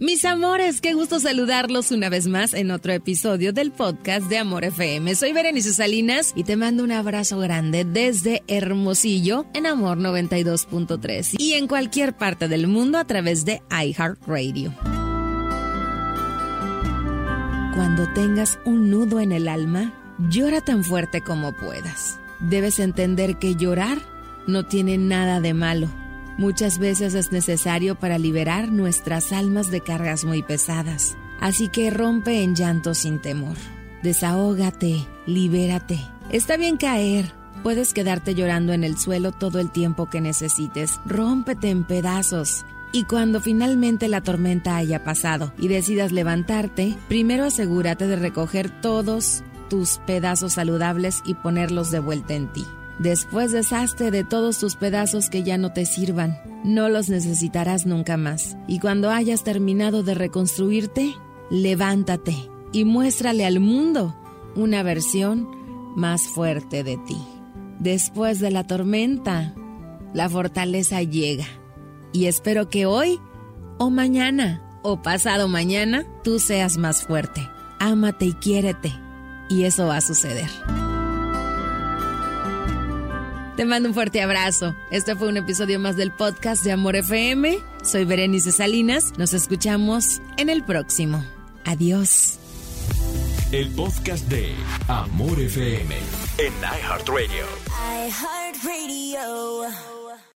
Mis amores, qué gusto saludarlos una vez más en otro episodio del podcast de Amor FM. Soy Berenice Salinas y te mando un abrazo grande desde Hermosillo en Amor 92.3 y en cualquier parte del mundo a través de iHeartRadio. Cuando tengas un nudo en el alma, llora tan fuerte como puedas. Debes entender que llorar no tiene nada de malo. Muchas veces es necesario para liberar nuestras almas de cargas muy pesadas. Así que rompe en llanto sin temor. Desahógate, libérate. Está bien caer. Puedes quedarte llorando en el suelo todo el tiempo que necesites. Rómpete en pedazos. Y cuando finalmente la tormenta haya pasado y decidas levantarte, primero asegúrate de recoger todos tus pedazos saludables y ponerlos de vuelta en ti. Después deshazte de todos tus pedazos que ya no te sirvan. No los necesitarás nunca más. Y cuando hayas terminado de reconstruirte, levántate y muéstrale al mundo una versión más fuerte de ti. Después de la tormenta, la fortaleza llega. Y espero que hoy, o mañana, o pasado mañana, tú seas más fuerte. Ámate y quiérete. Y eso va a suceder. Te mando un fuerte abrazo. Este fue un episodio más del podcast de Amor FM. Soy Berenice Salinas. Nos escuchamos en el próximo. Adiós. El podcast de Amor FM en iHeartRadio. iHeartRadio.